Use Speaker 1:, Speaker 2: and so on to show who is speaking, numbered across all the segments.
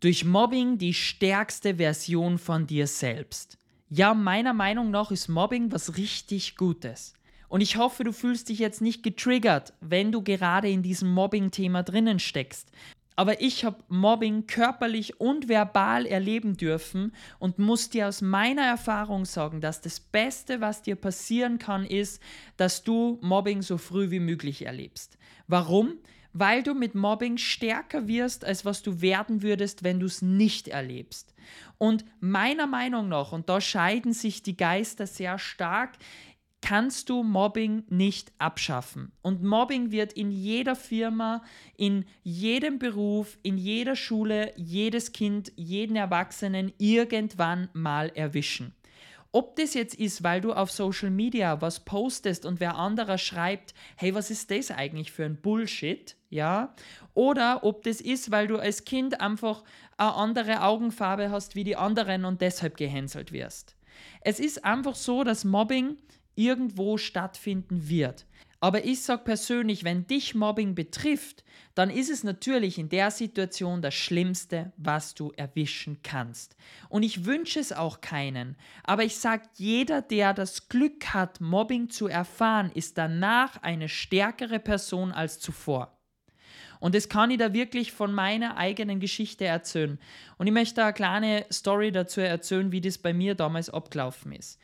Speaker 1: Durch Mobbing die stärkste Version von dir selbst. Ja, meiner Meinung nach ist Mobbing was richtig Gutes. Und ich hoffe, du fühlst dich jetzt nicht getriggert, wenn du gerade in diesem Mobbing-Thema drinnen steckst. Aber ich habe Mobbing körperlich und verbal erleben dürfen und muss dir aus meiner Erfahrung sagen, dass das Beste, was dir passieren kann, ist, dass du Mobbing so früh wie möglich erlebst. Warum? Weil du mit Mobbing stärker wirst, als was du werden würdest, wenn du es nicht erlebst. Und meiner Meinung nach, und da scheiden sich die Geister sehr stark, kannst du Mobbing nicht abschaffen. Und Mobbing wird in jeder Firma, in jedem Beruf, in jeder Schule, jedes Kind, jeden Erwachsenen irgendwann mal erwischen. Ob das jetzt ist, weil du auf Social Media was postest und wer anderer schreibt, hey, was ist das eigentlich für ein Bullshit, ja? Oder ob das ist, weil du als Kind einfach eine andere Augenfarbe hast wie die anderen und deshalb gehänselt wirst. Es ist einfach so, dass Mobbing irgendwo stattfinden wird. Aber ich sage persönlich, wenn dich Mobbing betrifft, dann ist es natürlich in der Situation das Schlimmste, was du erwischen kannst. Und ich wünsche es auch keinen. Aber ich sage, jeder, der das Glück hat, Mobbing zu erfahren, ist danach eine stärkere Person als zuvor. Und das kann ich da wirklich von meiner eigenen Geschichte erzählen. Und ich möchte eine kleine Story dazu erzählen, wie das bei mir damals abgelaufen ist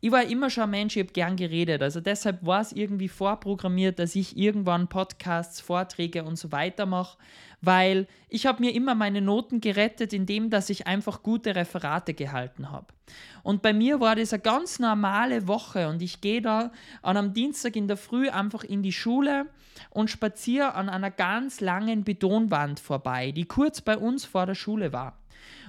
Speaker 1: ich war immer schon ein Mensch, ich habe gern geredet. Also deshalb war es irgendwie vorprogrammiert, dass ich irgendwann Podcasts, Vorträge und so weiter mache, weil ich habe mir immer meine Noten gerettet, indem dass ich einfach gute Referate gehalten habe. Und bei mir war das eine ganz normale Woche und ich gehe da an einem Dienstag in der Früh einfach in die Schule und spaziere an einer ganz langen Betonwand vorbei, die kurz bei uns vor der Schule war.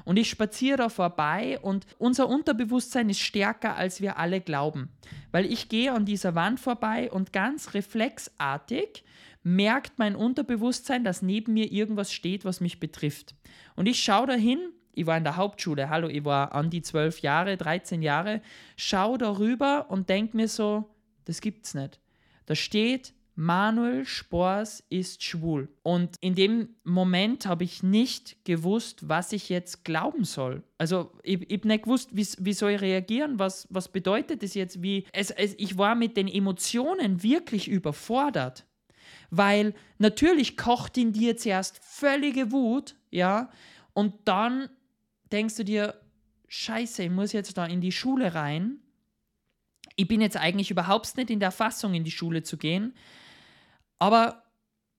Speaker 1: Und ich spaziere da vorbei und unser Unterbewusstsein ist stärker, als wir alle glauben. Weil ich gehe an dieser Wand vorbei und ganz reflexartig merkt mein Unterbewusstsein, dass neben mir irgendwas steht, was mich betrifft. Und ich schaue dahin, ich war in der Hauptschule, hallo, ich war an die 12 Jahre, 13 Jahre, schaue darüber und denke mir so, das gibt's nicht. Da steht Manuel Spors ist schwul. Und in dem Moment habe ich nicht gewusst, was ich jetzt glauben soll. Also ich, habe nicht gewusst, wie, wie soll ich reagieren, was, was bedeutet das jetzt, wie... Es, es, ich war mit den Emotionen wirklich überfordert. Weil natürlich kocht in dir zuerst völlige Wut, ja, und dann denkst du dir, scheiße, ich muss jetzt da in die Schule rein. Ich bin jetzt eigentlich überhaupt nicht in der Fassung, in die Schule zu gehen aber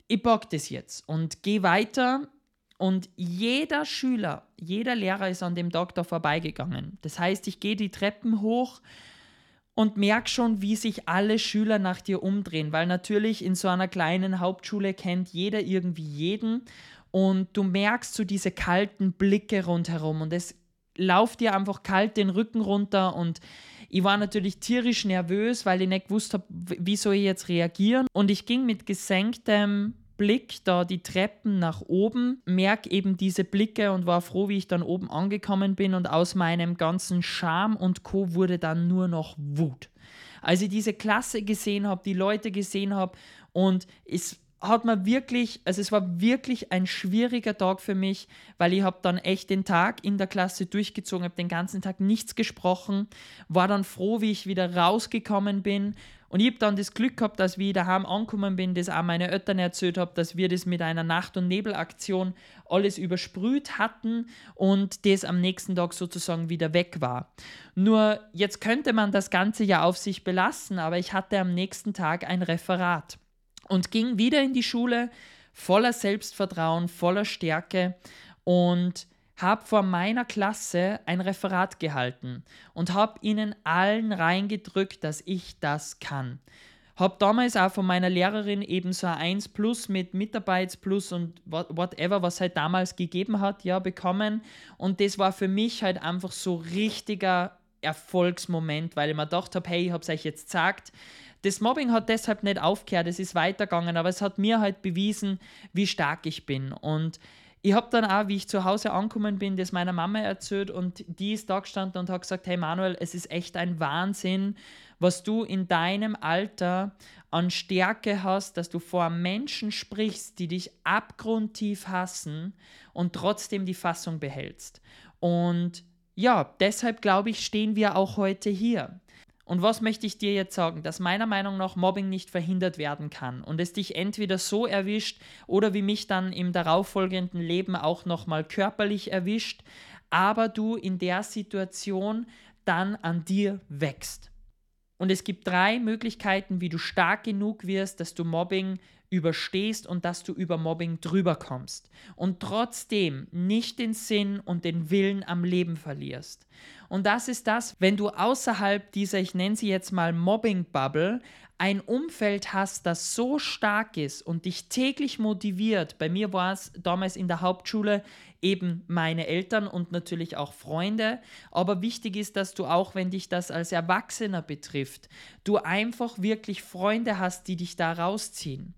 Speaker 1: ich pack das jetzt und gehe weiter. Und jeder Schüler, jeder Lehrer ist an dem da vorbeigegangen. Das heißt, ich gehe die Treppen hoch und merke schon, wie sich alle Schüler nach dir umdrehen, weil natürlich in so einer kleinen Hauptschule kennt jeder irgendwie jeden und du merkst so diese kalten Blicke rundherum und es lauft dir einfach kalt den Rücken runter und ich war natürlich tierisch nervös, weil ich nicht gewusst habe, wie soll ich jetzt reagieren. Und ich ging mit gesenktem Blick da die Treppen nach oben, merke eben diese Blicke und war froh, wie ich dann oben angekommen bin und aus meinem ganzen Charme und Co. wurde dann nur noch Wut. Als ich diese Klasse gesehen habe, die Leute gesehen habe und es hat man wirklich, also es war wirklich ein schwieriger Tag für mich, weil ich habe dann echt den Tag in der Klasse durchgezogen, habe den ganzen Tag nichts gesprochen, war dann froh, wie ich wieder rausgekommen bin und ich habe dann das Glück gehabt, dass wie ich daheim angekommen bin, das auch meine Eltern erzählt habe, dass wir das mit einer Nacht- und Nebelaktion alles übersprüht hatten und das am nächsten Tag sozusagen wieder weg war. Nur jetzt könnte man das Ganze ja auf sich belassen, aber ich hatte am nächsten Tag ein Referat und ging wieder in die Schule voller Selbstvertrauen, voller Stärke und habe vor meiner Klasse ein Referat gehalten und habe ihnen allen reingedrückt, dass ich das kann. Habe damals auch von meiner Lehrerin eben so ein 1 Plus mit Mitarbeitsplus und whatever, was halt damals gegeben hat, ja, bekommen. Und das war für mich halt einfach so richtiger Erfolgsmoment, weil ich mir gedacht habe, hey, ich habe es euch jetzt gesagt, das Mobbing hat deshalb nicht aufgehört, es ist weitergegangen, aber es hat mir halt bewiesen, wie stark ich bin. Und ich habe dann auch, wie ich zu Hause angekommen bin, das meiner Mama erzählt und die ist da gestanden und hat gesagt, hey Manuel, es ist echt ein Wahnsinn, was du in deinem Alter an Stärke hast, dass du vor Menschen sprichst, die dich abgrundtief hassen und trotzdem die Fassung behältst. Und ja, deshalb glaube ich, stehen wir auch heute hier. Und was möchte ich dir jetzt sagen? Dass meiner Meinung nach Mobbing nicht verhindert werden kann und es dich entweder so erwischt oder wie mich dann im darauffolgenden Leben auch nochmal körperlich erwischt, aber du in der Situation dann an dir wächst. Und es gibt drei Möglichkeiten, wie du stark genug wirst, dass du Mobbing überstehst und dass du über Mobbing drüber kommst und trotzdem nicht den Sinn und den Willen am Leben verlierst. Und das ist das, wenn du außerhalb dieser, ich nenne sie jetzt mal Mobbing-Bubble, ein Umfeld hast, das so stark ist und dich täglich motiviert. Bei mir war es damals in der Hauptschule eben meine Eltern und natürlich auch Freunde. Aber wichtig ist, dass du auch, wenn dich das als Erwachsener betrifft, du einfach wirklich Freunde hast, die dich da rausziehen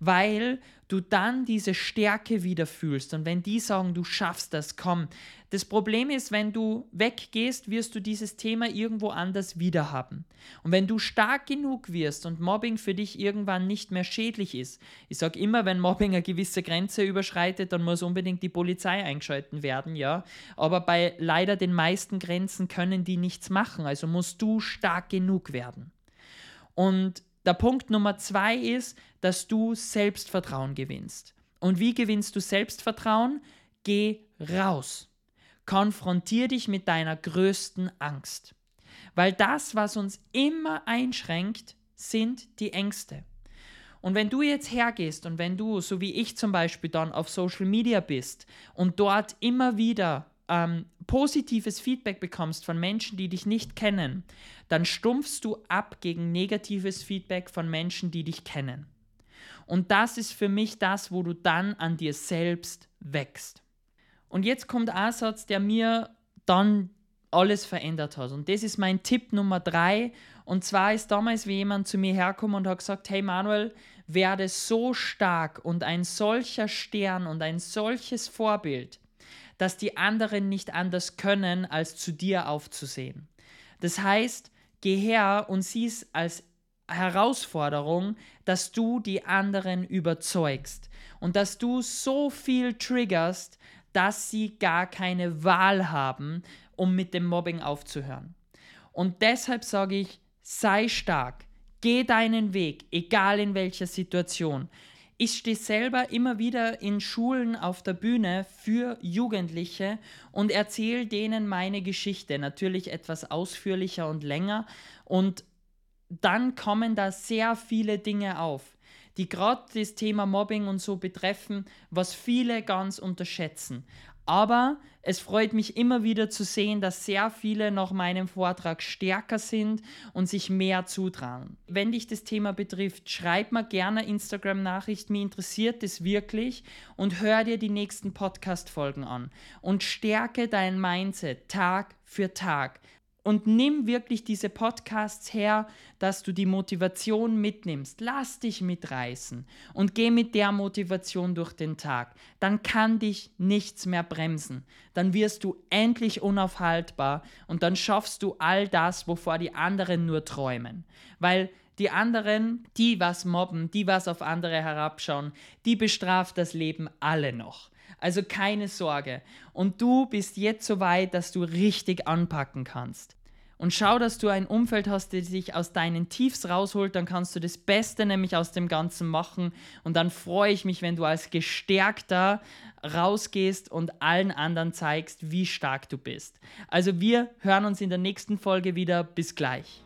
Speaker 1: weil du dann diese Stärke wieder fühlst. Und wenn die sagen, du schaffst das, komm. Das Problem ist, wenn du weggehst, wirst du dieses Thema irgendwo anders wieder haben. Und wenn du stark genug wirst und Mobbing für dich irgendwann nicht mehr schädlich ist, ich sage immer, wenn Mobbing eine gewisse Grenze überschreitet, dann muss unbedingt die Polizei eingeschalten werden, ja. Aber bei leider den meisten Grenzen können die nichts machen, also musst du stark genug werden. Und der Punkt Nummer zwei ist, dass du Selbstvertrauen gewinnst. Und wie gewinnst du Selbstvertrauen? Geh raus. Konfrontier dich mit deiner größten Angst. Weil das, was uns immer einschränkt, sind die Ängste. Und wenn du jetzt hergehst und wenn du, so wie ich zum Beispiel, dann auf Social Media bist und dort immer wieder ähm, positives Feedback bekommst von Menschen, die dich nicht kennen, dann stumpfst du ab gegen negatives Feedback von Menschen, die dich kennen. Und das ist für mich das, wo du dann an dir selbst wächst. Und jetzt kommt ein Satz, der mir dann alles verändert hat. Und das ist mein Tipp Nummer drei. Und zwar ist damals wie jemand zu mir hergekommen und hat gesagt, hey Manuel, werde so stark und ein solcher Stern und ein solches Vorbild, dass die anderen nicht anders können, als zu dir aufzusehen. Das heißt, geh her und sieh es als Herausforderung, dass du die anderen überzeugst und dass du so viel triggerst, dass sie gar keine Wahl haben, um mit dem Mobbing aufzuhören. Und deshalb sage ich, sei stark, geh deinen Weg, egal in welcher Situation. Ich stehe selber immer wieder in Schulen auf der Bühne für Jugendliche und erzähle denen meine Geschichte, natürlich etwas ausführlicher und länger. Und dann kommen da sehr viele Dinge auf, die gerade das Thema Mobbing und so betreffen, was viele ganz unterschätzen. Aber es freut mich immer wieder zu sehen, dass sehr viele nach meinem Vortrag stärker sind und sich mehr zutrauen. Wenn dich das Thema betrifft, schreib mir gerne Instagram-Nachricht, mir interessiert es wirklich und hör dir die nächsten Podcast-Folgen an. Und stärke dein Mindset Tag für Tag und nimm wirklich diese Podcasts her, dass du die Motivation mitnimmst. Lass dich mitreißen und geh mit der Motivation durch den Tag. Dann kann dich nichts mehr bremsen. Dann wirst du endlich unaufhaltbar und dann schaffst du all das, wovor die anderen nur träumen. Weil die anderen, die was mobben, die was auf andere herabschauen, die bestraft das Leben alle noch. Also keine Sorge. Und du bist jetzt so weit, dass du richtig anpacken kannst und schau, dass du ein Umfeld hast, das dich aus deinen Tiefs rausholt, dann kannst du das Beste nämlich aus dem Ganzen machen und dann freue ich mich, wenn du als Gestärkter rausgehst und allen anderen zeigst, wie stark du bist. Also wir hören uns in der nächsten Folge wieder. Bis gleich.